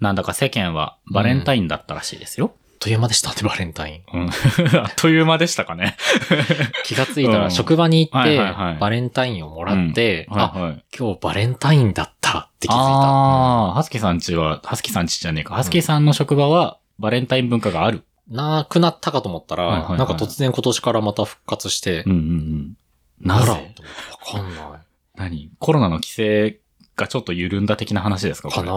なんだか世間はバレンタインだったらしいですよ。あっという間でしたって、バレンタイン。うん。あっという間でしたかね。気がついたうんら職場に行ってはいはいはい、バレンタインをもらって、あ、はいはい。今日バレンタインだったって気づいた。ああ、ハスキーさんちは、ハスキーさんちじゃねえか。ハスキーさんの職場はバレンタイン文化がある。なくなったかと思ったら、はいはいはいなんか突然今年からまた復活してうん、うんうん。なあらぜわかんない。何？コロナの規制がちょっと緩んだ的な話ですかかな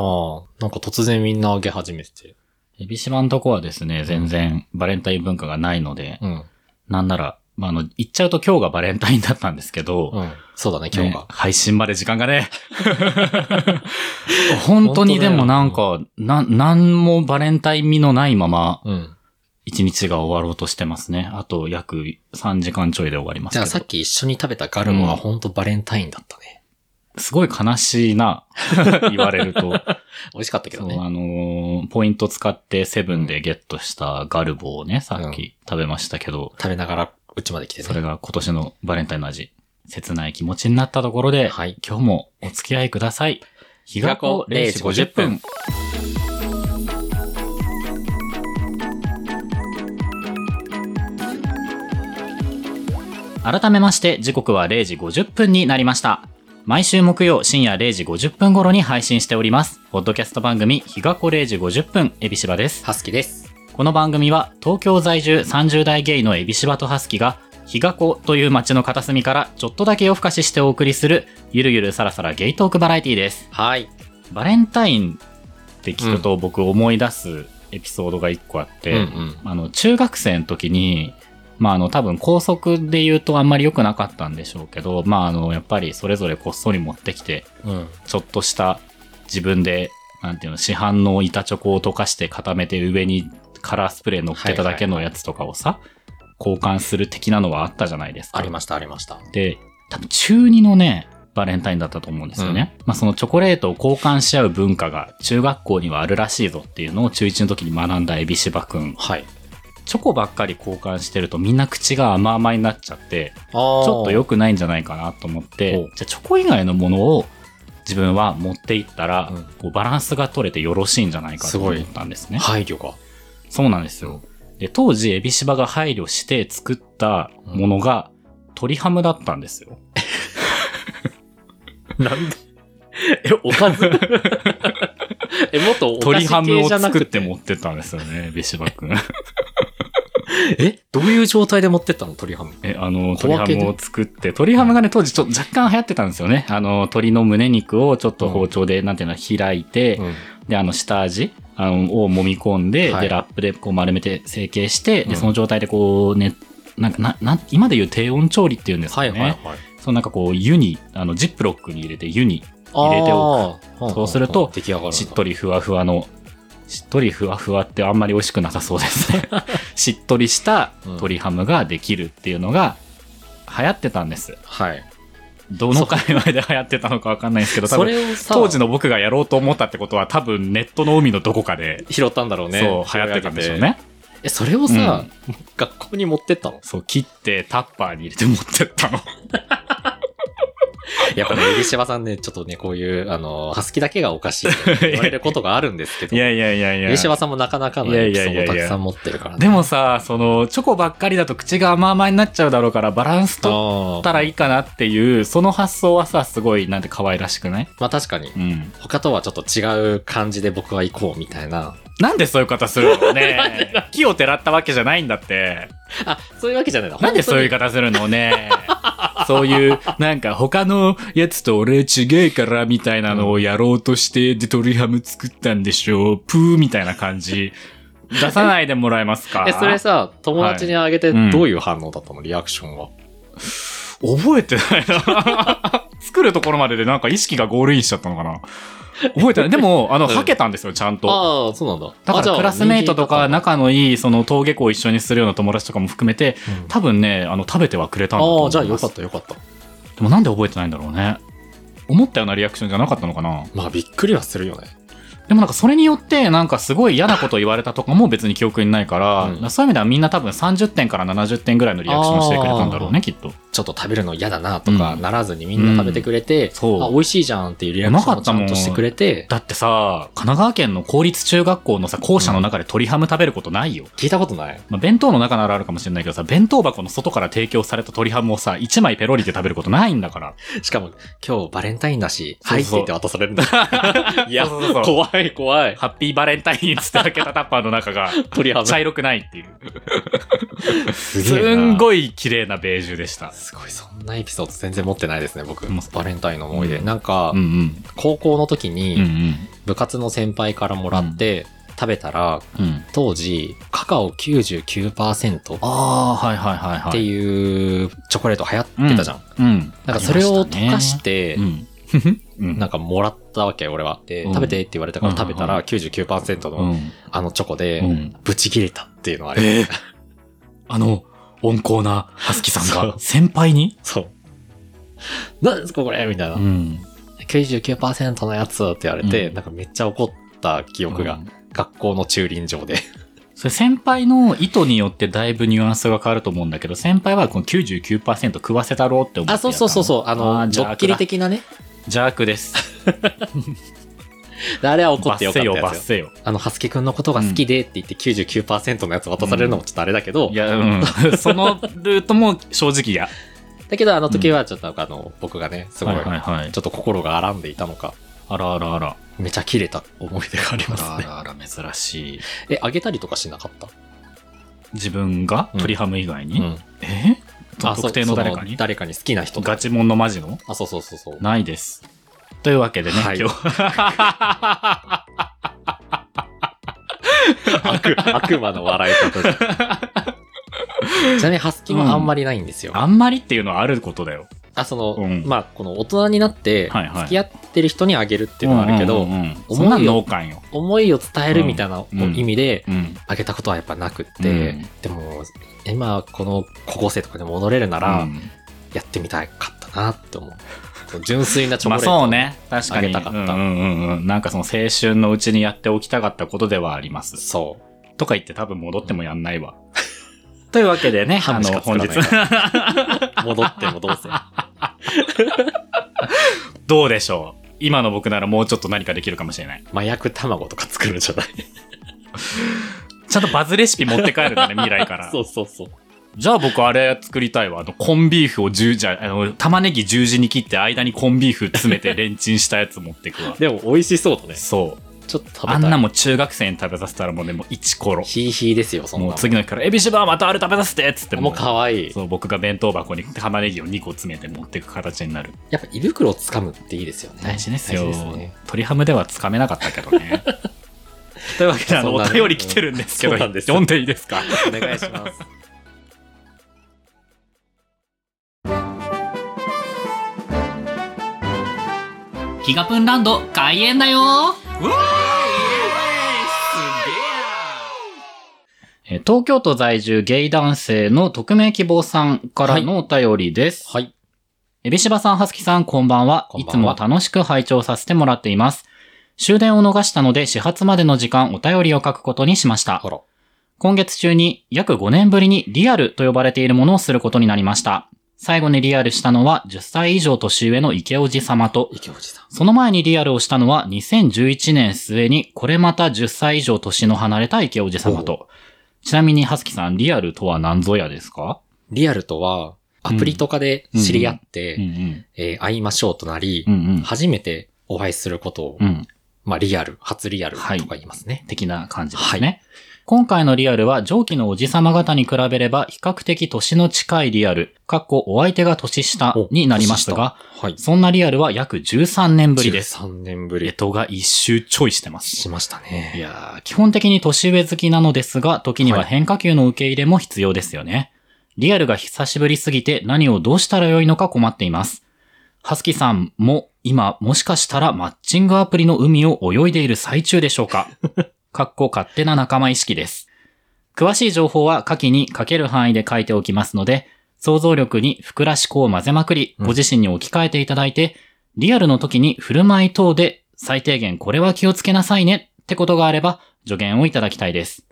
なんか突然みんなあげ始めてて。エビシバのとこはですね、全然バレンタイン文化がないので、うん。なんなら、まあ、あの、言っちゃうと今日がバレンタインだったんですけど、うん。そうだね、今日ねが。配信まで時間がね。本当にでもなんか、な、なんもバレンタイン味のないまま、うん。一日が終わろうとしてますね。あと約3時間ちょいで終わります。じゃあさっき一緒に食べたガルボは本当バレンタインだったね。すごい悲しいな。言われると。美味しかったけどそう、ね。あのーポイント使ってセブンでゲットしたガルボをね、さっき食べましたけど、食べながらうちまで来てね。それが今年のバレンタインの味。切ない気持ちになったところで、はい今日もお付き合いください。日が子0時50分。改めまして時刻は0時50分になりました。毎週木曜深夜0時50分頃に配信しております。ポッドキャスト番組日が子0時50分、エビシバです。ハスキです。この番組は東京在住30代ゲイのエビシバとハスキが日が子という街の片隅からちょっとだけ夜更かししてお送りするゆるゆるさらさらゲイトークバラエティです。はい。バレンタインって聞くと僕思い出すエピソードが一個あって、うんうんあの中学生の時にまああの多分高速で言うとあんまり良くなかったんでしょうけど、まああのやっぱりそれぞれこっそり持ってきてうん。ちょっとした自分で、なんていうの、市販の板チョコを溶かして固めて上にカラースプレー乗っけただけのやつとかをさ、交換する的なのはあったじゃないですか。ありました、ありました。で、多分中2のね、バレンタインだったと思うんですよね。まあそのチョコレートを交換し合う文化が中学校にはあるらしいぞっていうのを中1の時に学んだエビシバくん。はい。チョコばっかり交換してるとみんな口が甘々になっちゃって、ちょっと良くないんじゃないかなと思ってお、じゃあチョコ以外のものを自分は持っていったら、うんこうバランスが取れてよろしいんじゃないかと思ったんですね。配慮が。そうなんですよ。で、当時、エビシバが配慮して作ったものが、鶏ハムだったんですよ。なんで？え、おかず？え、もっとお菓子鶏ハムを系じゃなくて？作って持ってったんですよね、エビシバくん。え？どういう状態で持ってったの？鳥ハム。え、あの、小分けで鶏ハムを作って、鶏ハムがね、当時ちょっと若干流行ってたんですよね。あの、鶏の胸肉をちょっと包丁で、なんていうの、開いて、うん。で、あの、下味あのを揉み込んで、はいで、ラップでこう丸めて成形して、で、うんその状態でこう、ね、なんか、な、な、今で言う低温調理っていうんですかね。はいはいはい。そのなんかこう、湯に、あの、ジップロックに入れて湯に入れておおそうすると。しっとりふわふわの、しっとりふわふわってあんまり美味しくなさそうですね。しっとりした鶏ハムができるっていうのが流行ってたんです。はい。どの界隈で流行ってたのかわかんないんですけど、多そ分当時の僕がやろうと思ったってことは多分ネットの海のどこかで、拾ったんだろうね。そう、流行ってたんでしょうね。え、それをさ、学校に持ってったの？そう、切ってタッパーに入れて持ってったの。やっぱね、入島さんね、ちょっとね、こういう、あの、ハスキだけがおかしいって言われることがあるんですけど、いやいやいやいや。入島さんもなかなかのエピソードをたくさん持ってるからね。でもさ、その、チョコばっかりだと口が甘々になっちゃうだろうから、バランス取あったらいいかなっていう、その発想はさ、すごい、なんて可愛らしくない？まあ確かに、うん。他とはちょっと違う感じで僕は行こうみたいな。なんでそういう方するのね 木をてらったわけじゃないんだって。あ、そういうわけじゃないのなんでそういう言い方方するのね そういう、なんか他のやつと俺違えからみたいなのをやろうとして、で、鶏ハム作ったんでしょう。プーみたいな感じ。出さないでもらえますか？え、それさ、友達にあげてどういう反応だったの、リアクションは？覚えてないな。作るところまででなんか意識がゴールインしちゃったのかな。覚えてない。でも、あの、うんはけたんですよ、ちゃんと。ああ、そうなんだ。だからクラスメイトとか中仲のいい、その登下校を一緒にするような友達とかも含めて、多分ね、あの、食べてはくれたんだと思いああ。じゃあよかったよかった。でもなんで覚えてないんだろうね。思ったようなリアクションじゃなかったのかなまあびっくりはするよね。でもなんかそれによってなんかすごい嫌なこと言われたとかも別に記憶にないから、うん。そういう意味ではみんな多分30点から70点ぐらいのリアクションしてくれたんだろうね、きっと。ちょっと食べるの嫌だなとかうん。ならずにみんな食べてくれて、そう。あ、美味しいじゃんっていうリアクションをちゃんとしてくれて、だってさ、神奈川県の公立中学校のさ、校舎の中で鶏ハム食べることないよ。聞いたことない。まあ、弁当の中ならあるかもしれないけどさ、弁当箱の外から提供された鶏ハムをさ、1枚ペロリで食べることないんだから。しかも、今日バレンタインだし、はいって言って渡されるんだ。いや、怖い怖い。ハッピーバレンタインっつって開けたタッパーの中が。茶色くないっていう。すす。んごい綺麗なベージュでした。すごい、そんなエピソード全然持ってないですね、僕。もバレンタインの思い出。うんなんかうんう、ん。高校の時うんうに、ん。部活の先輩からもらって、食べたら、うん。当時、カカオ99%っああ、はいはいはいはい。ていうチョコレート流行ってたじゃん。うん。なんかそれを溶かして、うん。うん。なんかもらったわけよ、俺は。で、うん食べてって言われたからうん食べたら99%うのん。あのチョコでう、ん。ブチ切れたっていうのはありえます。あの、温厚なハスキさんが先輩に？そう。何ですかこれみたいな。ん。99%のやつって言われて、うんなんかめっちゃ怒った記憶が、学校の駐輪場で。それ先輩の意図によってだいぶニュアンスが変わると思うんだけど、先輩はこの99%食わせたろうって思ってあ、そうそうそうそう。あの、あードッキリ的なね。邪悪です。であれは怒ってよかった罰せよ。あの、ハスケくんのことが好きでって言って99%のやつ渡されるのもちょっとあれだけど、いや、うん。そのルートも正直嫌。だけどあの時はちょっとあの、僕がね、すごい、はいはいはいち。ょっと心が荒んでいたのか、あらあらあら。めちゃ切れた思い出がありあますね。らあらあら、珍しい。え、あげたりとかしなかった？自分が？うん鳥ハム以外に、うん。え？あ特定の誰かに？そ誰かに好きな人とガチモンのマジの？あ、そうそうそうそう。ないです。というわけでね、はい今日。悪、悪魔の笑い方で。ちなみにハスキもあんまりないんですよ。あんまりっていうのはあることだよ。あ、その、うんまあ、この大人になって、はいはい付き合ってる人にあげるっていうのはあるけど、うんうんうん思いを。思いを伝えるみたいなうん意味で、うん。あげたことはやっぱなくって、うんでも、今、この高校生とかに戻れるなら、うんやってみたかったなって思う。純粋なチョコまあレート。そうね。確かに。あげたかったうんうんうんうん。なんかその青春のうちにやっておきたかったことではあります。そう。とか言って多分戻ってもやんないわ。というわけでね、ハあの、本日。戻ってもどうせ。どうでしょう？今の僕ならもうちょっと何かできるかもしれない。麻薬卵とか作るんじゃない？ちゃんとバズレシピ持って帰るんだね、未来から。そうそうそう。じゃあ僕あれ作りたいわ。あの、コンビーフを十じゃあ、あの、玉ねぎ十字に切って間にコンビーフ詰めてレンチンしたやつ持ってくわ。でも美味しそうだね。そう。ちょっと食べたい。あんなもん中学生に食べさせたらもうね、もう一コロ。ヒーヒーですよ、そんなの。もう次の日から、エビシバーまたあれ食べさせてっつってもう可愛い。そう、僕が弁当箱に玉ねぎを2個詰めて持っていく形になる。やっぱ胃袋をつかむっていいですよね。大事ですよ。大事ですね。鳥ハムではつかめなかったけどね。というわけで、あの、おそんなね便り来てるんですけど、そうなんです読んでいいですか？お願いします。ギガプンランド開園だよえー東京都在住ゲイ男性の匿名希望さんからのお便りです。はい。エビシバさん、ハスキさん、こんばんは。こんばんはいつも楽しく拝聴させてもらっています。終電を逃したので、始発までの時間、お便りを書くことにしました。今月中に約5年ぶりにリアルと呼ばれているものをすることになりました。最後にリアルしたのは10歳以上年上の池おじ様と、池おじさん。その前にリアルをしたのは2011年末にこれまた10歳以上年の離れた池おじ様と。ちなみに、はすきさん、リアルとは何ぞやですか？リアルとは、アプリとかで知り合って、うんうん。えー会いましょうとなり、うんうん。初めてお会いすることを、うん。まあリアル、初リアルとかはい言いますね。的な感じですね。今回のリアルは上記のおじさま方に比べれば比較的年の近いリアル、かっこお相手が年下になりますが、年下はい。そんなリアルは約13年ぶりです。3年ぶり。えとが一周ちょいしてます。しましたね。いやー基本的に年上好きなのですが、時には変化球の受け入れも必要ですよね。リアルが久しぶりすぎて何をどうしたらよいのか困っています。はすきさんも今もしかしたらマッチングアプリの海を泳いでいる最中でしょうか？かっこ勝手な仲間意識です。詳しい情報は下記に書ける範囲で書いておきますので、想像力にふくら思考を混ぜまくり、うんご自身に置き換えていただいて、リアルの時に振る舞い等で最低限これは気をつけなさいねってことがあれば助言をいただきたいです。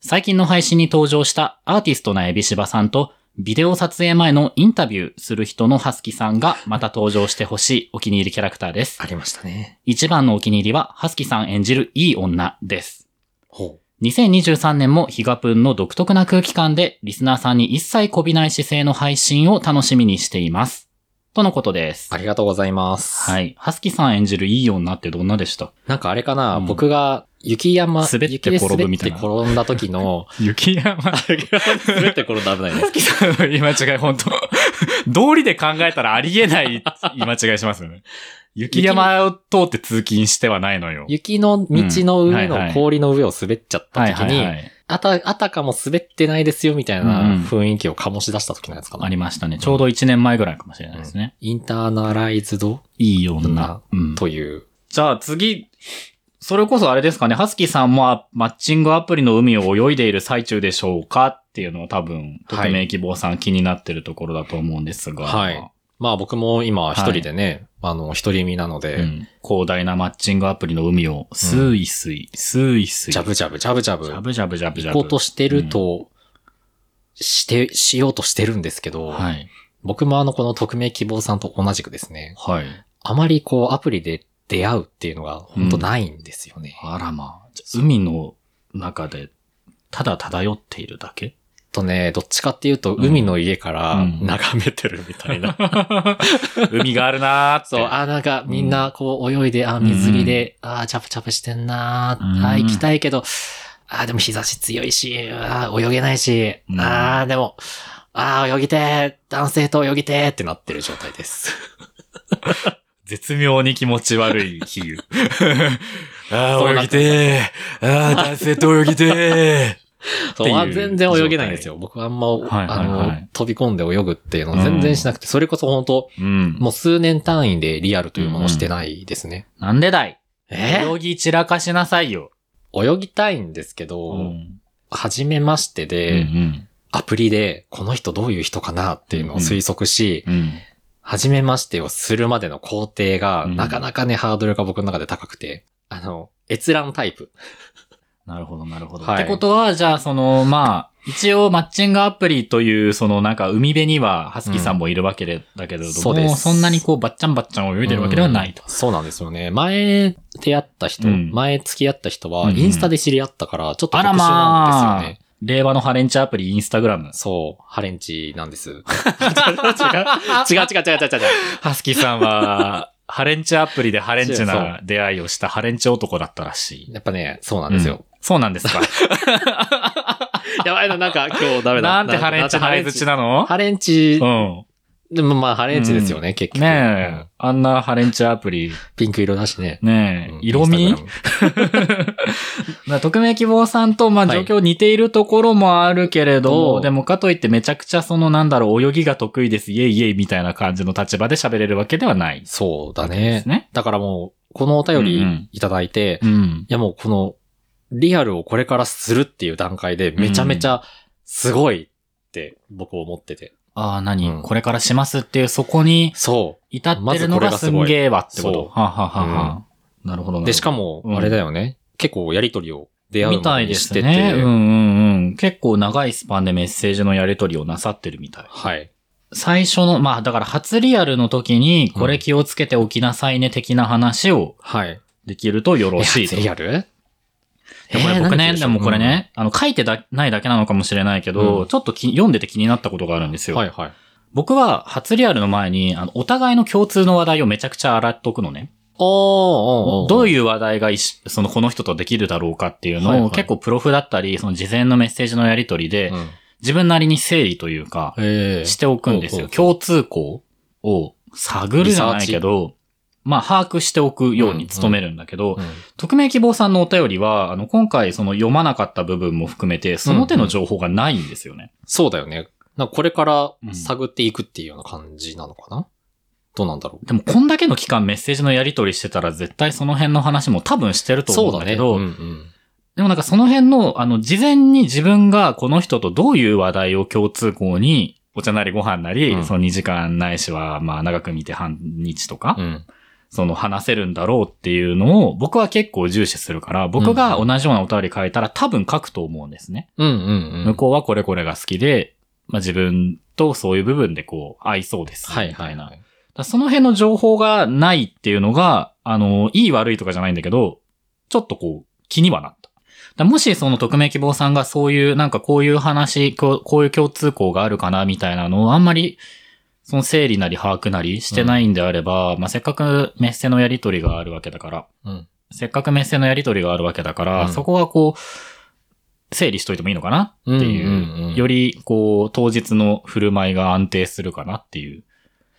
最近の配信に登場したアーティストなエビシバさんとビデオ撮影前のインタビューする人のハスキさんがまた登場してほしいお気に入りキャラクターです。ありましたね。一番のお気に入りはハスキさん演じるいい女です。ほ2023年もヒガプンの独特な空気感でリスナーさんに一切こびない姿勢の配信を楽しみにしています。とのことですう。。ありがとうございます。はい。ハスキさん演じるいい女ってどんなでした？なんかあれかな、うん僕が雪山、滑って転ぶみたいな滑って転んだ時の、雪山。滑って転んだ危ないねハ。スキさんの言い間違い、本当道理で考えたらありえない言い間違いしますよね。雪山を通って通勤してはないのよ。雪の道のうん上の氷の上を滑っちゃったはい時に。あた、あたかも滑ってないですよみたいなん雰囲気を醸し出した時のやつかな。ありましたね。ちょうど1年前ぐらいかもしれないですね。インターナライズド？いい女。うん。という。じゃあ次、それこそあれですかね、ハスキーさんもあマッチングアプリの海を泳いでいる最中でしょうかっていうのを多分、匿名希望さん気になってるところだと思うんですが。はいまあ僕も今一人でね、あの、一人身なので、うん。広大なマッチングアプリの海を、スイスイ、スイスイ。ジャブジャブ、ジャブジャブ、ジャブジャブジャブジャブ。行こうとしてると、して、しようとしてるんですけど、はい。僕もあの、この匿名希望さんと同じくですね、はい。あまりこう、アプリで出会うっていうのが本当ないんですよね。あらまあ。海の中で、ただ漂っているだけ？とね、どっちかっていうと、うん海の家からうん眺めてるみたいな。海があるなーって。そう、あ、なんかみんなこう泳いで、あ、水着で、あ、チャプチャプしてんなうんあ、行きたいけど、あ、でも日差し強いし、あ、泳げないし、うんあ、でも、あ、泳ぎてー、男性と泳ぎてーってなってる状態です。絶妙に気持ち悪い 比喩。ああ、泳ぎてー。ああ、男性と泳ぎてそう、全然泳げないんですよ。僕あんま、はいはいはいあの、飛び込んで泳ぐっていうのを全然しなくて、それこそ本当ー。うん。もう数年単位でリアルというものをしてないですね。なんでだい？え？泳ぎ散らかしなさいよ。泳ぎたいんですけど、うん。初めましてで、うんアプリで、この人どういう人かなっていうのを推測し、うん。うん。初めましてをするまでの工程が、うんなかなかね、ハードルが僕の中で高くて、あの、閲覧タイプ。なるほど、なるほど。はいってことは、じゃあ、その、まあ、一応、マッチングアプリという、その、なんか、海辺には、ハスキーさんもいるわけで、だけれども、そうですそんなにこう、バッチャンバッチャン泳いでるわけではないと。うんそうなんですよね。前出会った人、うん前付き合った人は、うんうんインスタで知り合ったから、ちょっと特殊あらなんまあ、ですよね。令和のハレンチアプリ、インスタグラム。そう、ハレンチなんです。違う？違う違う違う違う違う。ハスキーさんは、ハレンチアプリでハレンチな出会いをしたハレンチ男だったらしい。やっぱね、そうなんですよ。そうなんですか。やばいな、なんか今日ダメだ。なんてハレンチの相づちなの？ハレンチう、ん。でもまあハレンチですよね、結局。ねうんえ、あんなハレンチアプリ、ピンク色だしね。うん、ねえ色味？インスタグラム まあ匿名希望さんと、まあ、はい状況似ているところもあるけれども、おうでもかといってめちゃくちゃそのなんだろう、泳ぎが得意です、イエイイエイみたいな感じの立場で喋れるわけではない。そうだでねす。ね。だからもう、このお便うんうんりいただいて、いうん。やもうこの、リアルをこれからするっていう段階で、めちゃめちゃすごいって僕思ってて。ああ、何、うんこれからしますっていう、そこにそ至ってるのがすんげえわってこと。はあはあはあはあなるほどう。な。で、しかも、うんあれだよね。結構やりとりを出会うみたいでにしてて。すね。うんうんうん。結構長いスパンでメッセージのやり取りをなさってるみたい。はい。最初の、まあだから初リアルの時に、これ気をつけておきなさいね的な話をはい。できるとよろしいと。えリアル？でこれ僕ね、えーでもこれ、ね、あの書いてだないだけなのかもしれないけど、うんちょっとき読んでて気になったことがあるんですよ。何はいはい。僕は初リアルの前に、あの、お互いの共通の話題をめちゃくちゃ洗っとくのね。おー、うどういう話題がそのこの人とできるだろうかっていうのを、はいはい。結構プロフだったり、その事前のメッセージのやり取りで、うん。自分なりに整理というか、ええしておくんですよ。共通項を探るじゃないけど、まあ、把握しておくように努めるんだけど、うん匿名希望さんのお便りは、あの、今回その読まなかった部分も含めて、その手の情報がないんですよね。そうだよね。なこれからうん探っていくっていうような感じなのかな、どうなんだろう？でも、こんだけの期間メッセージのやり取りしてたら、絶対その辺の話も多分してると思うんだけど、うんうん。でもなんかその辺の、あの、事前に自分がこの人とどういう話題を共通項に、お茶なりご飯なり、うんその2時間ないしは、まあ長く見て半日とか、うん。その話せるんだろうっていうのを僕は結構重視するから、僕が同じようなお便り書いたら多分書くと思うんですね。うんうんうん。向こうはこれこれが好きで、まあ自分とそういう部分でこう合いそうです。はいみたな。はいいはい。その辺の情報がないっていうのが、あの、いい悪いとかじゃないんだけど、ちょっとこう、気にはなった。もしその匿名希望さんがそういう、なんかこういう話、こうこういう共通項があるかなみたいなのをあんまり、その整理なり把握なりしてないんであれば、まあ、せっかくメッセのやりとりがあるわけだから、うん。せっかくメッセのやりとりがあるわけだから、うんそこはこう、整理しといてもいいのかなっていう、うんうんうんよりこう、当日の振る舞いが安定するかなっていう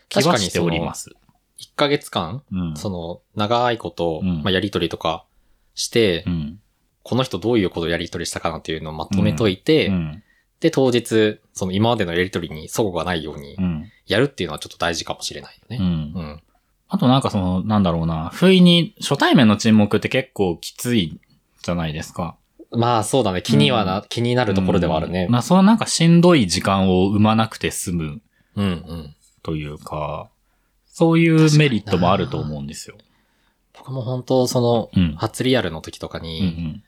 気はしております。1ヶ月間、うん。その、長いこと、うんまあ、やりとりとかして、うん。この人どういうことをやりとりしたかなっていうのをまとめといて、うん。で、当日、その今までのやりとりに齟齬がないようにうん。やるっていうのはちょっと大事かもしれないよね。うんう。ん。あとなんかその、なんだろうな、不意に、初対面の沈黙って結構きついじゃないですか。まあそうだね。気にはな、気になるところではあるねうん。まあそうなんかしんどい時間を生まなくて済むうんうん。というか、そういうメリットもあると思うんですよ。僕も本当その、うん初リアルの時とかうに、ん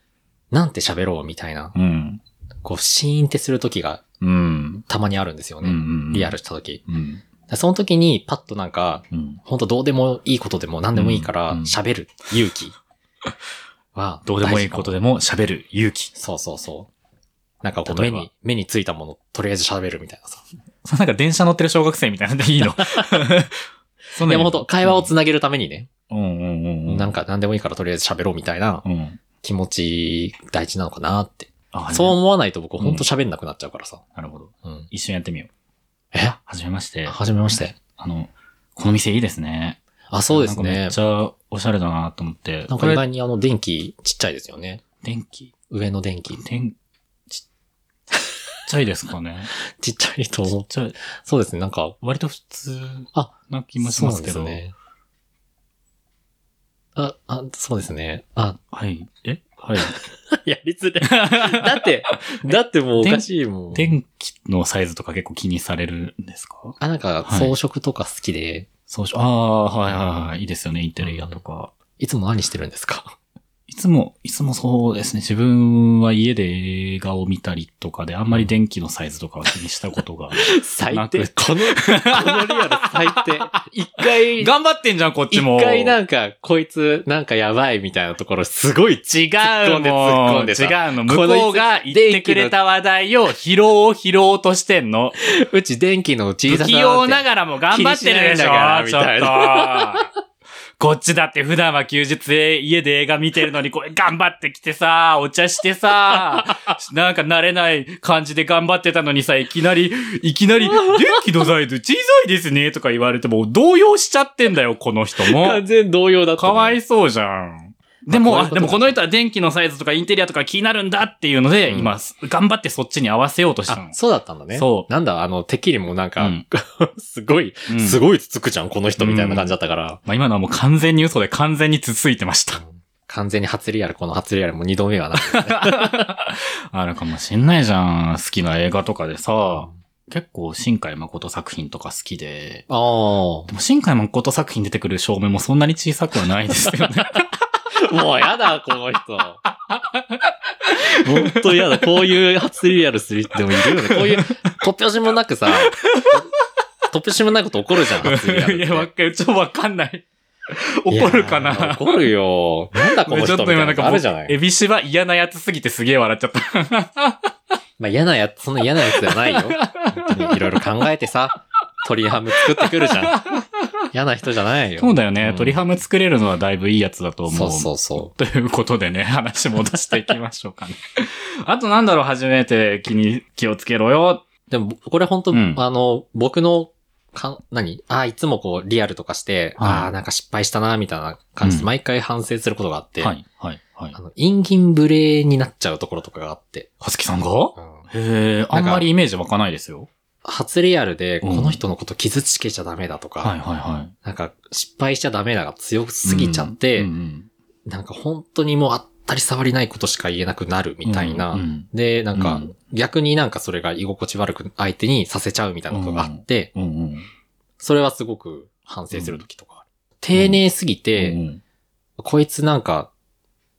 なんて喋ろうみたいな、うん。うん。こう、シーンってする時がうん。たまにあるんですよね。うんうんリアルした時。うん。でその時にパッとなんか、うん。本当どうでもいいことでも何でもいいからうん喋る勇気は、どうでもいいことで。でも喋る勇気。そうそうそう。なんかこう目に、目についたもの、とりあえず喋るみたいなさ。そ なんか電車乗ってる小学生みたいなんでいいの そんなにでも本当会話をつなげるためにね、うんうんうんうん。なんか何でもいいからとりあえず喋ろうみたいなうん。気持ち大事なのかなって。あそう思わないと僕本当喋んなくなっちゃうからさ。なるほど。うん。一緒にやってみよう。え？はじめまして。はじめまして。あの、この店いいですね。あ、そうですねなんかめっ。ちゃおしゃれだなと思って。なんか意外にあの電気ちっちゃいですよね。電気？上の電気。電、ち、ちっちゃいですかね。ちっちゃいと思う。ちっちゃい。そうですね。なんか、割と普通あな気もしますけど。そうなんですね。あ、あ、そうですね。あ、はい。え？はい。やりづらい。だって、だってもうおかしいもん。電気のサイズとか結構気にされるんですか？あ、なんかはい装飾とか好きで、そうし、ああ、はいはいはい。いいですよね。インテリアとか。いつも何してるんですか？いつも、いつもそうですね。自分は家で映画を見たりとかで、あんまり電気のサイズとかは気にしたことが。最なく低。この、このリアル最低。一回、頑張ってんじゃん、こっち一も。回なんか、こいつ、なんかやばいみたいなところ、すごい違う突っ込んで突っ込もん。んでさ違うの。向こうが言ってくれた話題を拾おう拾おうとしてんの。うち電気の小不ささ器用なががらも頑張ってるでしょみたいちょっと。こっちだって普段は休日で家で映画見てるのに、これ頑張ってきてさ、お茶してさ、なんか慣れない感じで頑張ってたのにさ、いきなり、いきなり、電気のサイズ小さいですね、とか言われても、動揺しちゃってんだよ、この人も。完全同様だった、かわいそうじゃん。でも、でもこの人は電気のサイズとかインテリアとか気になるんだっていうので、うん今、頑張ってそっちに合わせようとしたあの、。そうだったんだね。そうなんだ、あの、てっきりもうなんか、うん すごい、うんすごいつつくじゃん、この人みたいな感じだったから。まあ、今のはもう完全に嘘で完全につついてました。完全に初リアル、この初リアルも二度目はな。あるかもしんないじゃん。好きな映画とかでさ、結構新海誠作品とか好きで。ああ。でも新海誠作品出てくる照明もそんなに小さくはないですよね。もうやだ、この人。ほんとやだ。こういう初リアルする人でもいるよね。こういう、突拍子もなくさ、突拍子もないこと起こるじゃん、初リアルって。いや、わかる。ちょっとわかんない。怒るかな？怒るよ。なんだこのちょ人みたいなのっと今なんか、あるじゃない？エビシは嫌なやつすぎてすげえ笑っちゃった。まあ嫌なやつ、そんな嫌なやつではないよ。いろいろ考えてさ、鳥ハム作ってくるじゃん。嫌な人じゃないよ。そうだよね。うん鶏ハム作れるのはだいぶいいやつだと思う。そうそうそということでね、話戻していきましょうかね。あとなんだろう、初めて気に、気をつけろよ。う。でも、これ本当、うんあの、僕の、か、何？ああ、いつもこう、リアルとかして、はいああ、なんか失敗したな、みたいな感じで、うん毎回反省することがあって、はい、はい、はいあ。の、インギンブレになっちゃうところとかがあって、はつきさんが？うんへえ、あんまりイメージ湧かないですよ。初リアルで、うんこの人のこと傷つけちゃダメだとか、はい、はい、はい。なんか、失敗しちゃダメだが強すぎちゃって、なんか本当にもうあったり触りないことしか言えなくなるみたいな。で、なんか、うん逆になんかそれが居心地悪く相手にさせちゃうみたいなことがあって。それはすごく反省するときとか。丁寧すぎて、うんこいつなんか、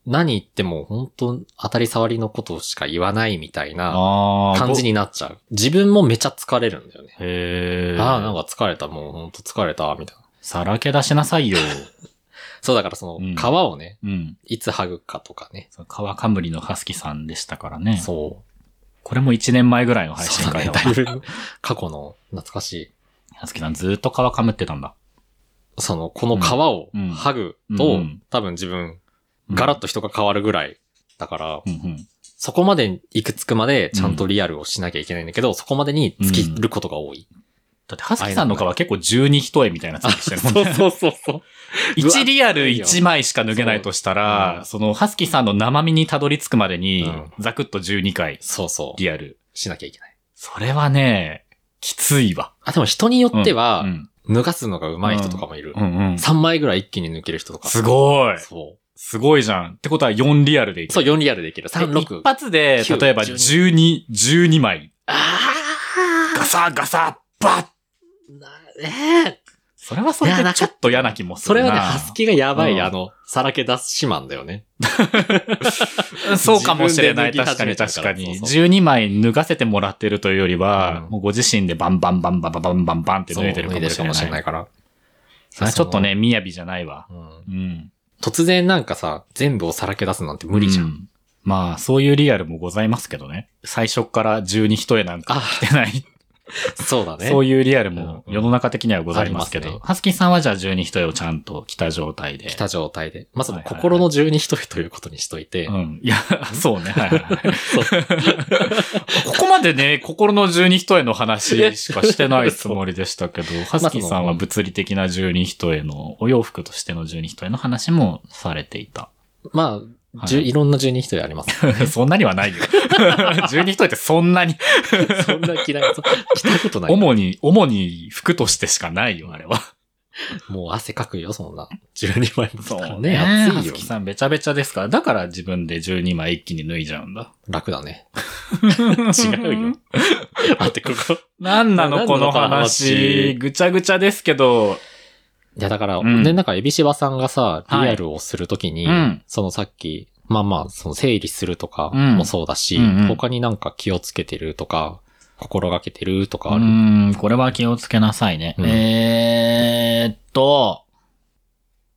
何言っても本当当たり障りのことしか言わないみたいな。感じになっちゃう。自分もめちゃ疲れるんだよね。へえ。ああ、なんか疲れた、もうほんと疲れた、みたいな。さらけ出しなさいよ。そうだからそうんの、皮をね、うん。いつ剥ぐかとかね。そう川かむりのハスキさんでしたからね。そう。これも1年前ぐらいの配信そうだね。会だいぶ 過去の懐かしい。ハスキさんずーっと川かむってたんだ。その、この皮をうん剥ぐと、うんうん多分自分、うんガラッと人が変わるぐらい。だから、うんうん。そこまで行くつくまでちゃんとリアルをしなきゃいけないんだけど、そこまでに尽きることが多い。だって、ハスキさんの皮結構12一重みたいな作りしてるもんね。そうそうそう。1リアル1枚しか脱げないとしたそううら、んそのハスキさんの生身にたどり着くまでにうん、ザクッと12回そうそう。リアル。しなきゃいけない。それはね、きついわ。あ、でも人によってはう、ん。脱がすのが上手い人とかもいるう。んうん。3枚ぐらい一気に抜ける人とか。すごい。そう。すごいじゃん。ってことは4リアルでいける。そう、4リアルでいける。3、で6一。発で、9例えば12、12枚。あガサガサ、バッなええそれはそれでちょっと嫌な気もするな。それはね、ハスキがやばい、うんあの、さらけ出しマンだよね。う んそうかもしれない。確かに確かに。そうそう12枚脱がせてもらってるというよりは、うんもうご自身でバンバンバンバンバンバンバンバンって脱いでるかもしれな。ないいから。それはちょっとね、みやびじゃないわ。うんうん。突然なんかさ、全部をさらけ出すなんて無理じゃ。うんん。まあ、そういうリアルもございますけどね。最初から12一重なんか着てない。そうだね。そういうリアルも世の中的にはございますけど、ありますねハスキーさんはじゃあ12一重をちゃんと着た状態で。来た状態で。まず心の十二一重ということにしといて。うん。いや、そうね。はいはいはい。そう ここまでね、心の十二一重の話しかしてないつもりでしたけど、ハスキーさんは物理的な十二一重の、お洋服としての十二一重の話もされていた。まあ、はいいろんな十二一重あります。そんなにはないよ。十二一重ってそんなに、そんな嫌い。そう着たことない。主に、主に服としてしかないよ、あれは。もう汗かくよ、そんな。12枚もそうね。ハ暑いよスキ。ーさんべちゃべちゃですから、だから自分で12枚一気に脱いじゃうんだ。楽だね。違うよ。待って、ここ。なんなのこの。話ぐちゃぐちゃですけど、いや、だから、うん。ね、なんか、エビシバさんがさ、リはい。アルをするときに、うん。そのさっき、まあまあ、その整理するとかうん。もそうだし、うんうん。他になんか気をつけてるとか、心がけてるとかうある？ーん、これは気をつけなさいね。うん。えーっと、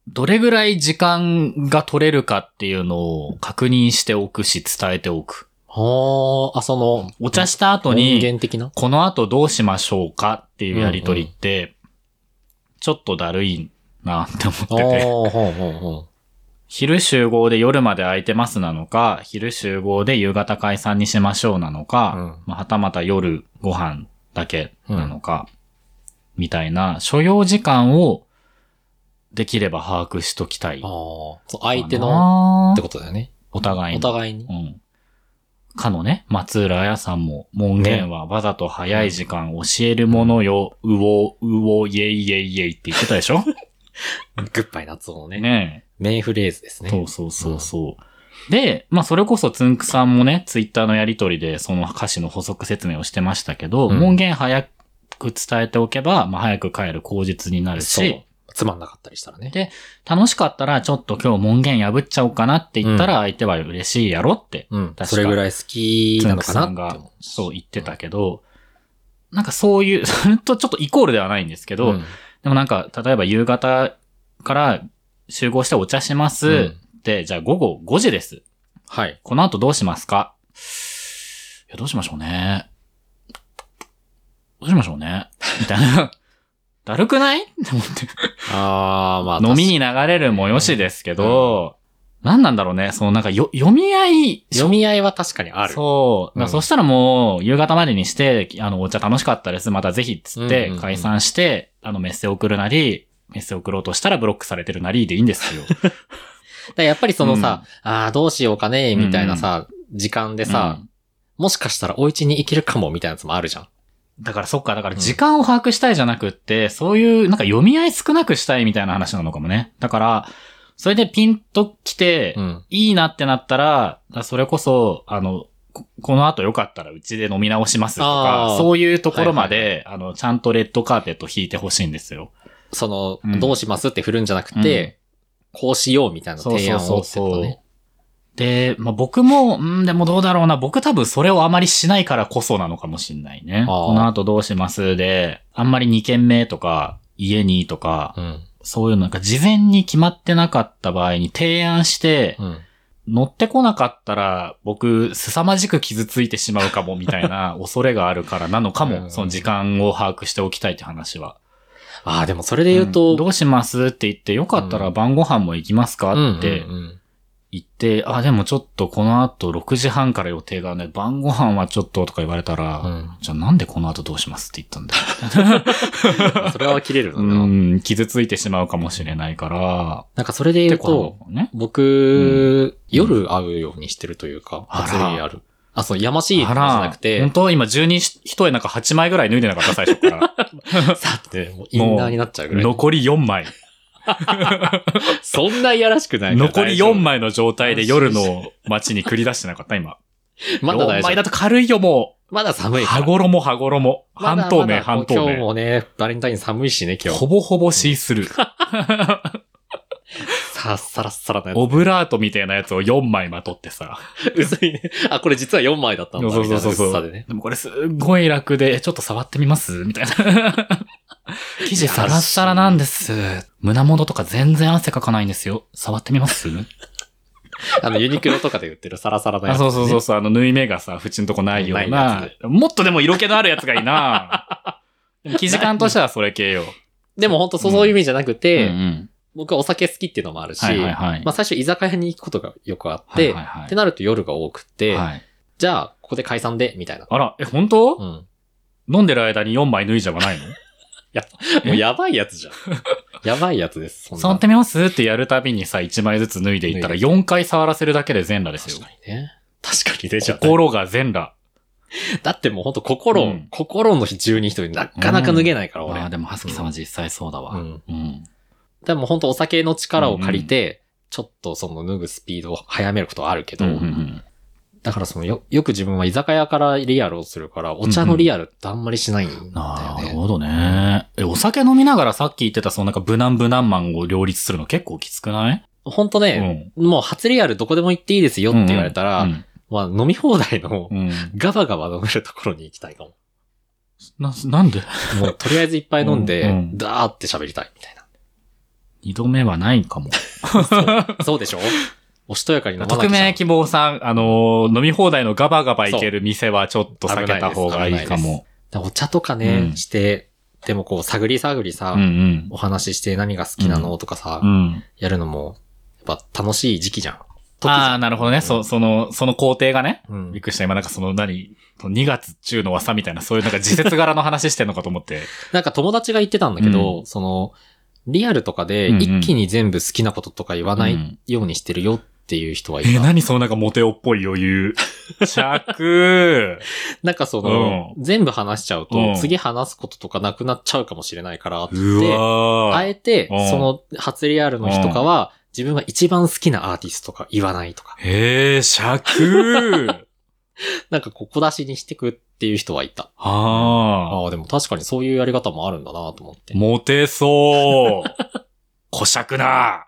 どれぐらい時間が取れるかっていうのを確認しておくし伝えておく。はあ、あ、その、お茶した後音に、源的な？この後どうしましょうかっていうやりとりって、ちょっとだるいなって思ってて。昼集合で夜まで空いてますなのか、昼集合で夕方解散にしましょうなのか、うんまあ、はたまた夜ご飯だけなのか、みたいな所要時間をできれば把握しときたい。ああ、相手の、のってことだよね。お互いに。お互いにう。ん。かのね、松浦彩さんも、門限はわざと早い時間教えるものよ、うお、うお、イェイイェイイェイって言ってたでしょ？グッバイ夏をね。ねえ。メインフレーズですね。そうそうそうそう。で、まあそれこそつんくさんもね、ツイッターのやりとりでその歌詞の補足説明をしてましたけど、うん門限早く伝えておけば、まあ早く帰る口実になるそうし、。つまんなかったりしたらね。で楽しかったらちょっと今日門限破っちゃおうかなって言ったら相手は嬉しいやろって、うん。かそれぐらい好きつなんのかなって。そう言ってたけど、なんかそういう、それとちょっとイコールではないんですけど、うんでもなんか、例えば夕方から集合してお茶します。うんで、じゃあ午後5時です。はい。この後どうしますか？いや、どうしましょうね。どうしましょうね。みたいな。だるくない？って思って。ああ、まあ。飲みに流れるもよしですけど、何なんだろうね？そのなんかよ、読み合い、読み合いは確かにある。そう。うんそしたらもう、夕方までにして、あの、お茶楽しかったです。またぜひっつっうんうんうんて解散して、あの、メッセ送るなり、メッセ送ろうとしたらブロックされてるなりでいいんですよ。だやっぱりそのさ、ああ、どうしようかね、みたいなさ、時間でさ、うんもしかしたらお家に行けるかも、みたいなやつもあるじゃん。だからそっか、だから時間を把握したいじゃなくって、そういうなんか読み合い少なくしたいみたいな話なのかもね。だから、それでピンと来て、うん。いいなってなったら、だそれこそ、あの、ここの後よかったらうちで飲み直しますとあか、ーそういうところまはいで、あの、ちゃんとレッドカーペット引いてほしいんですよ。その、うんどうしますって振るんじゃなくて、こうしようみたいな提案をってことね。で、まあ、僕も、うん、でもどうだろうな。僕多分それをあまりしないからこそなのかもしんないね。この後どうしますで、あんまり2軒目とか、家にとか、うん。そういうのなんか事前に決まってなかった場合に提案して、うん。乗ってこなかったら僕、凄まじく傷ついてしまうかもみたいな 恐れがあるからなのかも、うんその時間を把握しておきたいって話は。ああ、でもそれで言うと、んどうしますって言って、よかったら晩ご飯も行きますかうんってうんうん言って、あ、でもちょっとこの後6時半から予定がね、晩ご飯はちょっととか言われたら、うんじゃあなんでこの後どうしますって言ったんだよ。それは切れるのうな。ん、傷ついてしまうかもしれないから、なんかそれで言うと、ね。僕、夜会うようにしてるというか、ある。あ、そう、やましい話じゃなく本て、当今12一重なんか8枚ぐらい脱いでなかった最初から。さって、もうインナーになっちゃうぐらい。残り4枚。そんないやらしくない残り4。枚の状態で夜の街に繰り出してなかった？今。4まだ大丈夫。枚だと軽いよもまだ寒う。い。羽衣羽衣。半透明半透今日明。もね、バレンタイン寒いしね、今日。ほぼほぼシースルー。さ、サラッサラなやオブラートみたいなやつを4枚まとってさ。つ。薄いね。あ、これ実は4枚だったんだ。そうそうそうそうでね。でもこれすっごい楽で、ちょっと触ってみます？みたいな。生地サラッサラなんです。胸元とか全然汗かかないんですよ。触ってみます？あの、ユニクロとかで売ってるサラサラなやあつ、そうそうそうそう、あの、縫い目がさ、縁のとこないようないなもっとでも色気のあるやつがいいな生地感としてはそれ系よ。でも本当そういう意味じゃなくて、うんうん僕はお酒好きっていうのもあるし、はいはいはい。まあ最初居酒屋に行くことがよくあって、はいはいはいってなると夜が多くて、はい。じゃあ、ここで解散で、みたいな。あら、え、本当、うん。飲んでる間に4枚脱いじゃわないの？もうやばいやつじゃん。やばいやつです。触ってみます？ってやるたびにさ、1枚ずつ脱いでいったら脱4回触らせるだけで全裸ですよ確か。にね。確かにね、じゃあ。心が全裸。だってもうほんと心、うん心の十二人なかなか脱げないから、俺。ああ、でも、はすきさんは実際そうだわ。うんうん。でも本当お酒の力を借りて、ちょっとその脱ぐスピードを速めることはあるけど、うんうんうんだからそのよ、よく自分は居酒屋からリアルをするから、お茶のリアルってあんまりしないんだよね。なるほどね。え、お酒飲みながらさっき言ってたそのなんか無難無難マンを両立するの結構きつくない？本当ね、もう初リアルどこでも行っていいですよって言われたら、うんまあ飲み放題のうんガバガバ飲めるところに行きたいかも。な、なんで？もうとりあえずいっぱい飲んで、うんうんダーって喋りたいみたいな。二度目はないかも。そうでしょ？おしとやかに飲まなきゃ匿名希望さん、あのー飲み放題のガバガバいける店はちょっと避けた方がいいかも。でお茶とかね、うんして、でもこう探り探りさ、うんうん。お話しして何が好きなのとかさ、うん。やるのも、やっぱ楽しい時期じゃん。あゃあ、なるほどね。そ、その、その工程がね。ん。うんびっくりした。今なんかその何、2月中の朝みたいな、そういうなんか時節柄の話してんのかと思って。なんか友達が言ってたんだけど、うその、リアルとかでうんうん一気に全部好きなこととか言わなうんいようにしてるよっていう人はいた。えー、何そのなんかモテ男っぽい余裕。尺。なんかその、全部話しちゃうと、うん次話すこととかなくなっちゃうかもしれないからってって。あえてうん、その初リアルの日とかは、自分が一番好きなアーティストとか言わないとか、えー、尺。なんかこう小出しにしてくっていう人はいた。ああ。ああ、でも確かにそういうやり方もあるんだなと思って。モテそう。小尺な。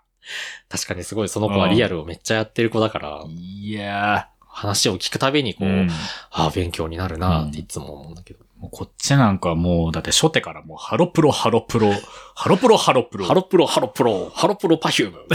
確かにすごいその子はリアルをめっちゃやってる子だから、いや話を聞くたびにこう、ー。うんああ、勉強になるなっていつも思うんだけど。もうこっちなんかもう、だって初手からもうハロプロハロプロ、ハロプロハロプロ。ハロプロ、ハロプロ、ハロプロ Perfume。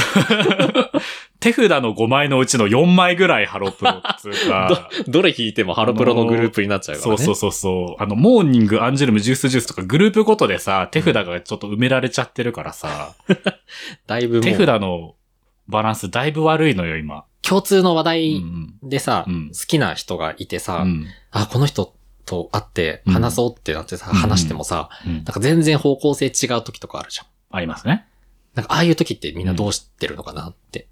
手札の5枚のうちの4枚ぐらいハロプロっつうか。どれ引いてもハロプロのグループになっちゃうからね。そうそうそうそう。あの、モーニング、アンジュルム、 Juice=Juice とかグループごとでさ、手札がちょっと埋められちゃってるからさ、だいぶ手札のバランスだいぶ悪いのよ、今。共通の話う題んでさ、うん好きな人がいてさ、うん。あ、この人と会って話そうってなってさ、うん話してもさ、うんなんか全然方向性違う時とかあるじゃん。ありますね。なんかああいう時ってみんなどうしてるのかなって。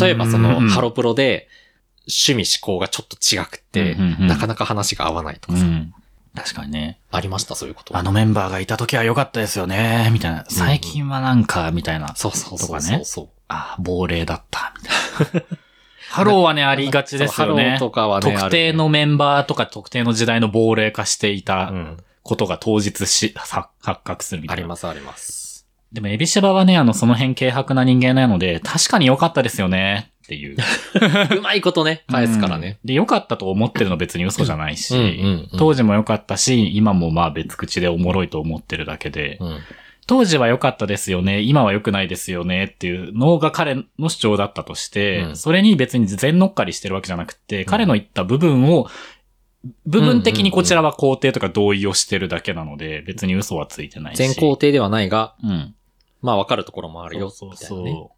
例えばその、ハロプロで趣味思考がちょっと違くって、なかなか話が合わないとかさ、うん。確かにね。ありましたそういうこと。あのメンバーがいた時は良かったですよね、みたいな。最近はなんか、みたいな。そうそうそうとかねそうそう。あ、亡霊だった、みたいな。ハローはね、ありがちですよねハロー。とかはね、特定のメンバーとか特定の時代の亡霊化していたことが当日し、発発覚するみたいな。ありますあります。でも、エビシバはね、あの、その辺軽薄な人間なので、確かに良かったですよね、っていう。うまいことね、返すからね。うんで、良かったと思ってるの別に嘘じゃないし、うんうんうん当時も良かったし、今もまあ別口でおもろいと思ってるだけで、うん。当時は良かったですよね、今は良くないですよねっていうのが彼の主張だったとして、うんそれに別に全乗っかりしてるわけじゃなくて、彼の言った部分を、部分的にこちらは肯定とか同意をしてるだけなので、別に嘘はついてないし。全肯定ではないが、うん。まあ分かるところもあるよ、そうみたそいうなね。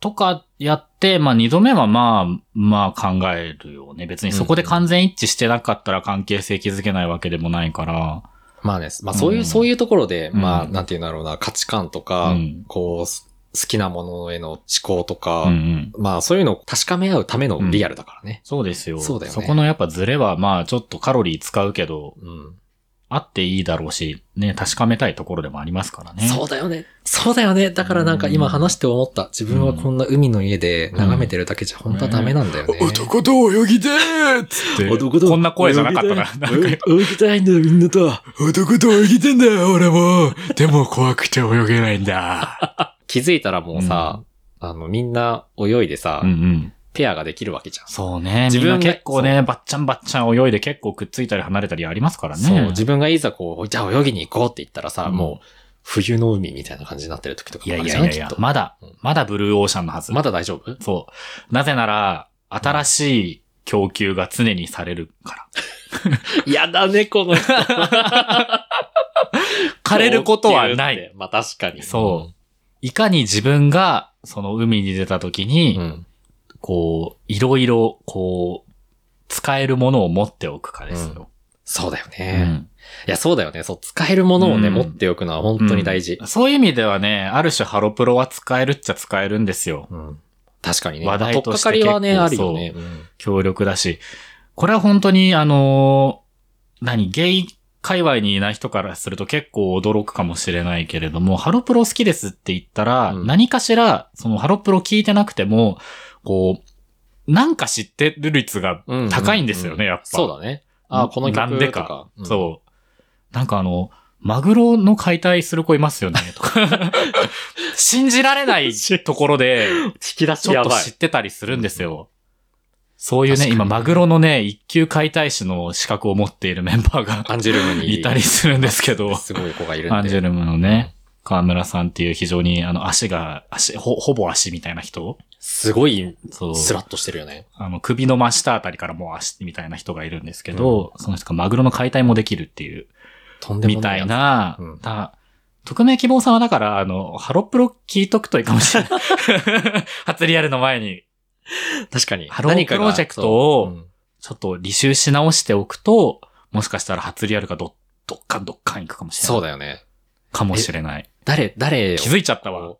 とかやって、まあ二度目はまあ、まあ考えるよね。別にそこで完全一致してなかったら関係性築けないわけでもないから。まあね、まあそういう、うんそういうところで、うんまあ、なんていうんだろうな、価値観とか、うんこう、す好きなものへの思考とか、うんうん。まあそういうのを確かめ合うためのリアルだからね。そうですよ。そうだよねそこのやっぱズレはまあちょっとカロリー使うけど、うん。あっていいだろうし、ね、確かめたいところでもありますからね。そうだよね。そうだよね。だからなんか今話して思った。自分はこんな海の家で眺めてるだけじゃ本当はダメなんだよね。男と泳ぎてーっつって。男とこんな声じゃなかったな。泳ぎたいんだよ、みんなと。男と泳ぎてんだよ、俺も。でも怖くて泳げないんだ。気づいたらもうさ、あの、みんな泳いでさ、うんうん。ペアができるわけじゃん。そうね。自分結構ね、バッチャンバッチャン泳いで結構くっついたり離れたりありますからね。そう、自分がいざこう、じゃあ泳ぎに行こうって言ったらさ、うんもう、冬の海みたいな感じになってる時とかいやいもあるじゃんやいやいやきっ、とまだうん、まだブルーオーシャンのはず。まだ大丈夫？そう。なぜなら、新しい供給が常にされるから。やだね、この人。枯れることはない。。まあ確かに。そういかに自分が、その海に出た時に、うん。こう、いろいろ、こう、使えるものを持っておくかですよ。そうだようね。んいや、そうだよね。そう、使えるものをね、うん持っておくのは本当に大事う。んそういう意味ではね、ある種ハロプロは使えるっちゃ使えるんですよ。うん。確かにね。話題としてまあ取っかかりはね、結構あるよね。うん強力だし。これは本当に、あのー何、ゲイ界隈にいない人からすると結構驚くかもしれないけれども、ハロプロ好きですって言ったら、うん何かしら、そのハロプロ聞いてなくても、こう、なんか知ってる率が高いんですよね、やっぱ。そうだね。あ、この曲なんでかとか。。うんそう。なんかあの、マグロの解体する子いますよね、とか。信じられないところで、引き出ちょっと知ってたりするんですよ。そういうね、今、マグロのね、一級解体師の資格を持っているメンバーがアンジュルムに。いたりするんですけど、すごい子がいるんで。アンジュルムのね、河村さんっていう非常に、あの、足が、足、ほ、ほぼ足みたいな人すごい、そう。スラッとしてるよね。あの、首の真下あたりからもう足みたいな人がいるんですけど、その人がマグロの解体もできるっていう、とんでもみたい。な、うんだ匿名希望さんはだから、あの、ハロプロ聞いとくといいかもしれない。初リアルの前に、確かに。ハロープロジェクトをちょっと履修し直しておくと、もしかしたら初リアルがど、どっかんどっかんいくかもしれない。そうだよね。かもしれない。誰、誰を？気づいちゃったわ。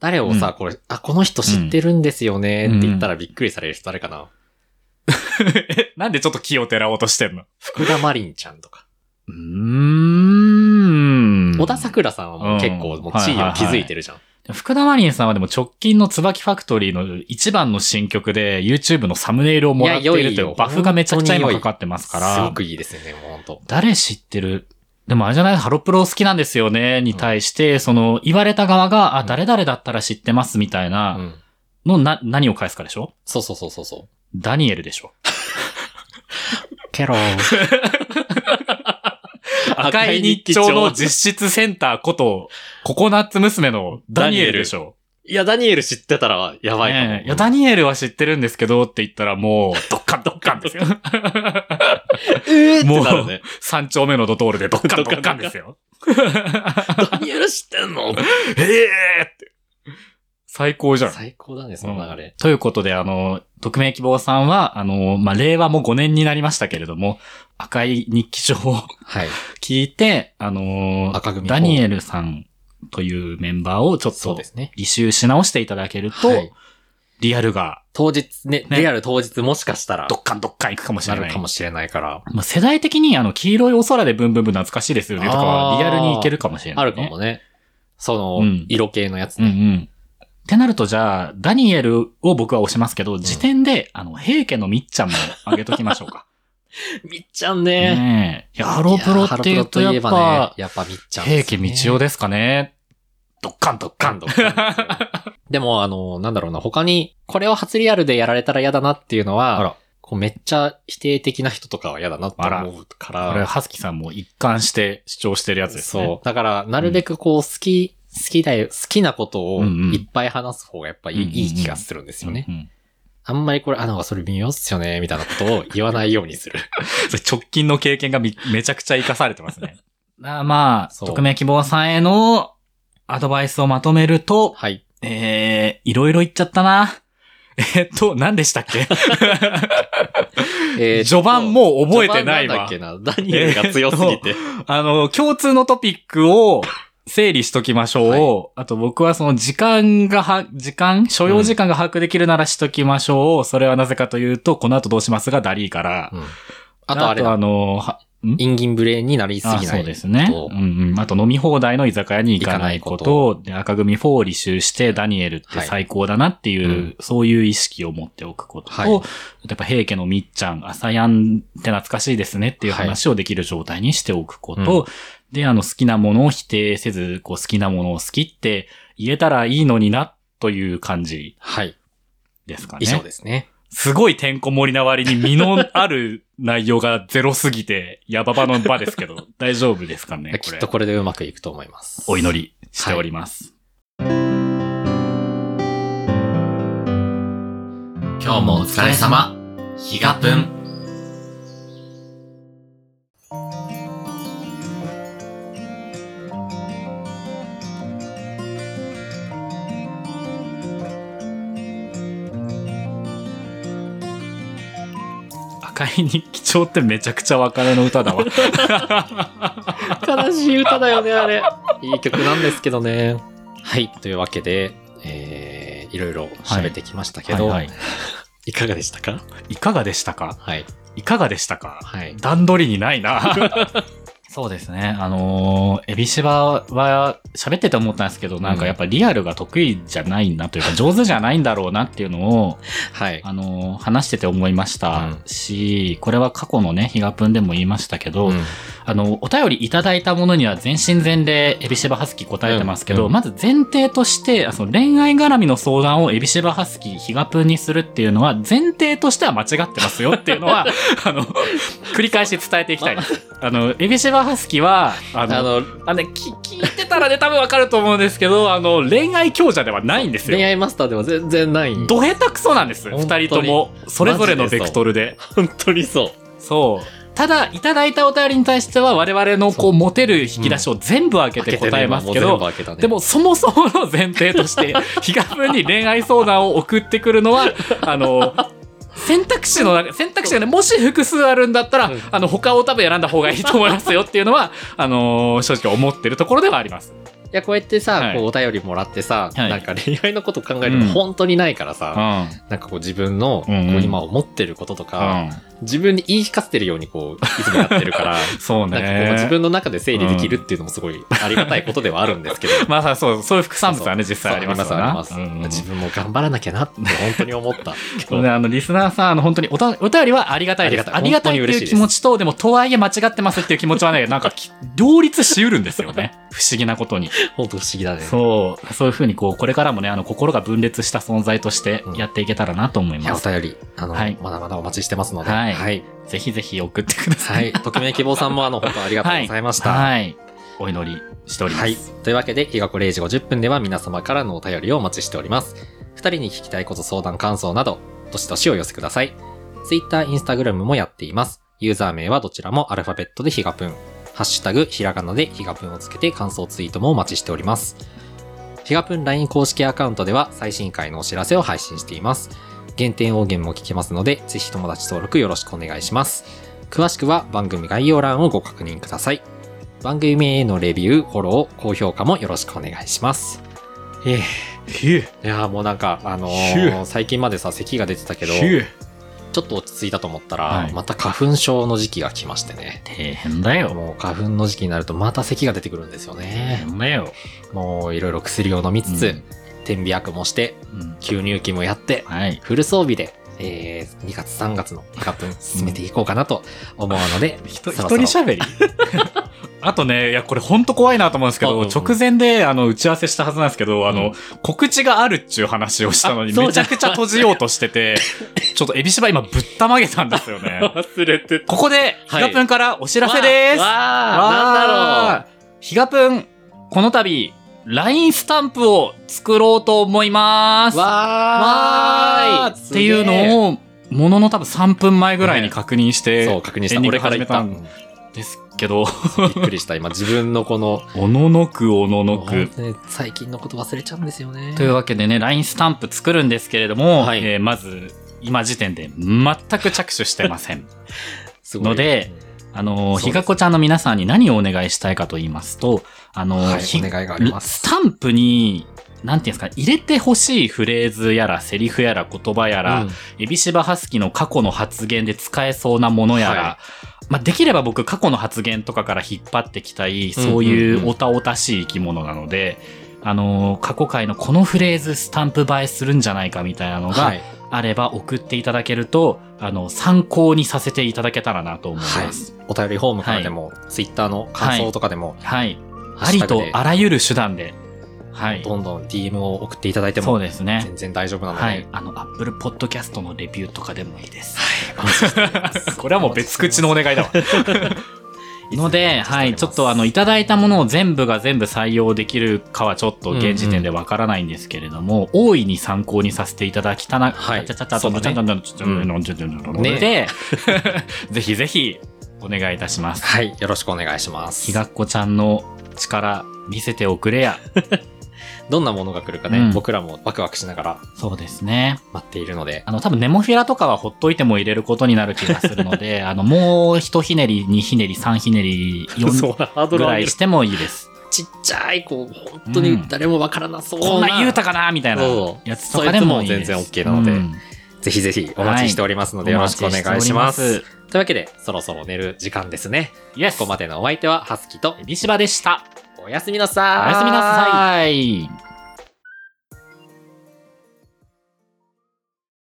誰をさ、これ、あ、この人知ってるんですよねって言ったらびっくりされる人誰かな？え なんでちょっと気を照らおうとしてんの？福田マリンちゃんとか。うーん。小田桜さんはもう結構もう地位を築いてるじゃん。福田マリンさんはでも直近の椿ファクトリーの一番の新曲で YouTube のサムネイルをもらっているというよ。バフがめちゃくちゃ今かかってますから。すごく、いいですよね、もうほんと。誰知ってる？でもあれじゃない？ハロプロ好きなんですよね？に対して、その言われた側が、あ、うん。誰々だったら知ってますみたいうなん。のな、何を返すかでしょ？そうそうそうそうそう。ダニエルでしょ。ケロー。赤い日朝の実質センターこと、ココナッツ娘のダニエルでしょいや、ダニエル知ってたらやばいかも。ねえいや、ダニエルは知ってるんですけどって言ったらもう、ドッカンドッカンですよ。えーもうね。三丁目のドトールでドッカンドッカンですよ。ダニエル知ってんの？ええって。最高じゃん。最高だね、その流れ。ということで、あの、匿名希望さんは、あの、まあ、令和も5年になりましたけれども、赤い日記帳をはい。聞いて、あの、ダニエルさんというメンバーをちょっとそうですね。履修し直していただけると、はいリアルが当日ね、ねリアル当日もしかしたらドッカンドッカンいくかもしなれない。るかもしれないから、まあ、世代的にあの、黄色いお空でブンブンブン懐かしいですよねとかはリアルにいけるかもしれない、ね。あるかもね。そのうん、色系のやつうんうね。ん。ってなると、じゃあ、ダニエルを僕は押しますけど、時点で、あの、平家のみっちゃんもあげときましょうか。みっちゃんね。ねえ。いやハロプロって言うとやっぱね、、やっぱみっちゃんね。家道夫ですかね。ドッカンドッカンドッカン でも、あの、なんだろうな、他に、これを初リアルでやられたら嫌だなっていうのは、こうめっちゃ否定的な人とかは嫌だなって思うから。これ、ハスキさんも一貫して主張してるやつですね。そう。だから、なるべくこう、好き、好きだよ、好きなことをいっぱい話す方がやっぱいい,、うんうんうんいい気がするんですよね。うんうんあんまりこれ、あ、なんかそれ微妙っすよね、みたいなことを言わないようにする。それ直近の経験がみめちゃくちゃ活かされてますね。あまあ、匿名希望さんへのアドバイスをまとめると、はい。えー、いろいろ言っちゃったな。えっと、何でしたっけ？えー序盤もう覚えてないわ序盤なんだっけな？ダニエルが強すぎて。あの、共通のトピックを整理しときましょう。あと僕はその時間がは、時間？所要時間が把握できるならしときましょう。それはなぜかというと、この後どうしますがダリーから。うんあとあれだあの、はん？インギンブレーンになりすぎない。あそうですね。とうんうん。あと飲み放題の居酒屋に行かないこと。で赤組4を履修してダニエルって最高だなっていう、はいそういう意識を持っておくことと、はいやっぱ平家のみっちゃん、朝やんって懐かしいですねっていう話をできる状態にしておくこと。はで、あの好きなものを否定せず、こう好きなものを好きって言えたらいいのになという感じはい。ですかね。以上ですね。すごいてんこ盛りな割に身のある内容がゼロすぎて、やばばの場ですけど、大丈夫ですかねこれきっと。これでうまくいくと思います。お祈りしております。今日もお疲れ様。ひがぷん。赤い日記帳ってめちゃくちゃ別れの歌だわ。悲しい歌だよね、あれ。いい曲なんですけどね。はい。というわけで、えー、いろいろ喋ってきましたけど、はいはいいかがでしたか？いかがでしたか？はい。いかがでしたか？はい。段取りにないな。そうですね。あのーエビシバは喋ってて思ったんですけど、なんかやっぱリアルが得意じゃないなというか、上手じゃないんだろうなっていうのを、はい。あのー話してて思いましたうんし、これは過去のね、ヒガプンでも言いましたけど、うんあの、お便りいただいたものには全身全霊エビシバハスキー答えてますけど、まず前提として、あその恋愛絡みの相談をエビシバハスキーヒガプンにするっていうのは、前提としては間違ってますよっていうのは、あの、繰り返し伝えていきたいです。あの、エビシバハスキーは、あの、あの、あのね、き聞いてたらね、多分わかると思うんですけど、あの、恋愛強者ではないんですよ恋。愛マスターでも全然ない。ど下手くそなんです。本当に二人とも。それぞれのベクトルで。本当にそう。そう。ただ、いただいたお便りに対しては、我々のこ、そうう持てる引き出しを全部開けて答えますけど、でも、そもそもの前提として、ヒガプンに恋愛相談を送ってくるのは、あの、選択肢の中、選択肢がね、もし複数あるんだったら、うんあの、他を多分選んだ方がいいと思いますよっていうのは、あの正直思ってるところではあります。いや、こうやってさ、はいこうお便りもらってさ、はいなんか恋愛のこと考えるうんの本当にないからうさ、ん。なんかこう自分の、こう今思ってることとうか、ん。自分に言い聞かせてるようにこう、いつもやってるから、そうなんかこうね。自分の中で整理できるっていうのもすごいありがたいことではあるんですけど。まあさ、そう、そういう副産物はね、実際ありますあります。うんうん自分も頑張らなきゃなって本当に思った。そうね、あの、リスナーさん、あの、本当におた、お便りはありがたいです。あありがたいりがたいっていう気持ちと、でも、とはいえ間違ってますっていう気持ちはね、なんかき、両立しうるんですよね。不思議なことに。本当不思議だね。そう、そういうふうに、こう、これからもね、あの、心が分裂した存在としてやっていけたらなと思います。お便り、あの、はいまだまだお待ちしてますので。はいはい。ぜひぜひ送ってくださ。はいい。匿名希望さんも、あの、本当ありがとうございました。はい。お祈りしております。はい。というわけで、日がこ0時50分では皆様からのお便りをお待ちしております。二人に聞きたいこと相談感想など、どしどしお寄せください。Twitter、Instagram もやっています。ユーザー名はどちらもアルファベットでヒガプン。ハッシュタグ、ひらがなでヒガプンをつけて感想ツイートもお待ちしております。ヒガプン LINE 公式アカウントでは最新回のお知らせを配信しています。限定音源も聞けますので、ぜひ友達登録よろしくお願いします。詳しくは番組概要欄をご確認ください。番組へのレビュー、フォロー、高評価もよろしくお願いします。ええひゅいやーもうなんか、あのひー、ゅ最近までさ、咳が出てたけど、ちょっと落ち着いたと思ったら、はいまた花粉症の時期が来ましてね。大変だよ。もう花粉の時期になるとまた咳が出てくるんですよ大ね。変だよ。もういろいろ薬を飲みつつ、うん点鼻薬もして、うん。吸入器もやって、はい。フル装備でえー、2月3月のヒガプン進めていこうかなと思うので、ひとそろそろ。一人喋り？あとね、いや、これほんと怖いなと思うんですけど、直前で、あの、打ち合わせしたはずなんですけど、あの、うん。告知があるっちゅう話をしたのに、めちゃくちゃ閉じようとしてて、ちょっとエビシバ今ぶったまげたんですよね。忘れてここで、ヒガプンからお知らせです。わあ、なんだろう。わー。ヒガプン、この度、LINE スタンプを作ろうと思います。わーいっていうのを、ものの多分3分前ぐらいに確認して、そう、確認した。エンディング俺から言った。始めですけど、びっくりした。今、自分のこの、おののくおのの本く。最近のこと忘れちゃうんですよね。というわけでね、LINE スタンプ作るんですけれども、はいえーまず、今時点で全く着手してません。すごいので、あのひがこちゃんの皆さんに何をお願いしたいかと言いますと、あのーはいひお願いがあります。スタンプに、なんていうんですか、入れてほしいフレーズやら、セリフやら、言葉やら、うん。エビシバハスキの過去の発言で使えそうなものやら、はまあ、できれば僕過去の発言とかから引っ張ってきたい、そういううんおたおたしい生き物なので、あのー過去回のこのフレーズスタンプ映えするんじゃないかみたいなのがはい。あれば送っていただけると、あの、参考にさせていただけたらなと思います。お便りフォームからでも、ツイッターの感想とかでも、はい。ありとあらゆる手段で、はい。どんどん DM を送っていただいてそうも、ですね。全然大丈夫なので、はい。あの、Apple Podcast のレビューとかでもいいです。お待ちしておりますこれはもう別口のお願いだわ。ので、はい、ちょっとあの、いいただいたものを全部が全部採用できるかはちょっと現時点でわからないんですけれども、大いに参考にさせていただきたな、はいちゃちゃちゃそうだねちゃちゃちゃちゃちゃうんちゃちゃちゃちゃねで、ぜひぜひお願いいたします。はい、よろしくお願いします。ひがっこちゃんの力見せておくれや。どんなものが来るかね、うん。僕らもワクワクしながらそうですね。待っているので、あの、多分ネモフィラとかはほっといても入れることになる気がするので、あの、もう一ひねり、二ひねり、三ひねり、四そうだ、ハードぐらいしてもいいです。ちっちゃい、こう、本当に誰もわからなそうな、こんなん言うたかなみたいなやつとかでもいいでも全然 OK なのでうん。ぜひぜひお待ちしておりますので、よろしくお願いしますというわけで、そろそろ寝る時間ですね。イエスここまでのお相手は、ハスキと、エビシバでした。おやすみなさーい。おやすみなさい。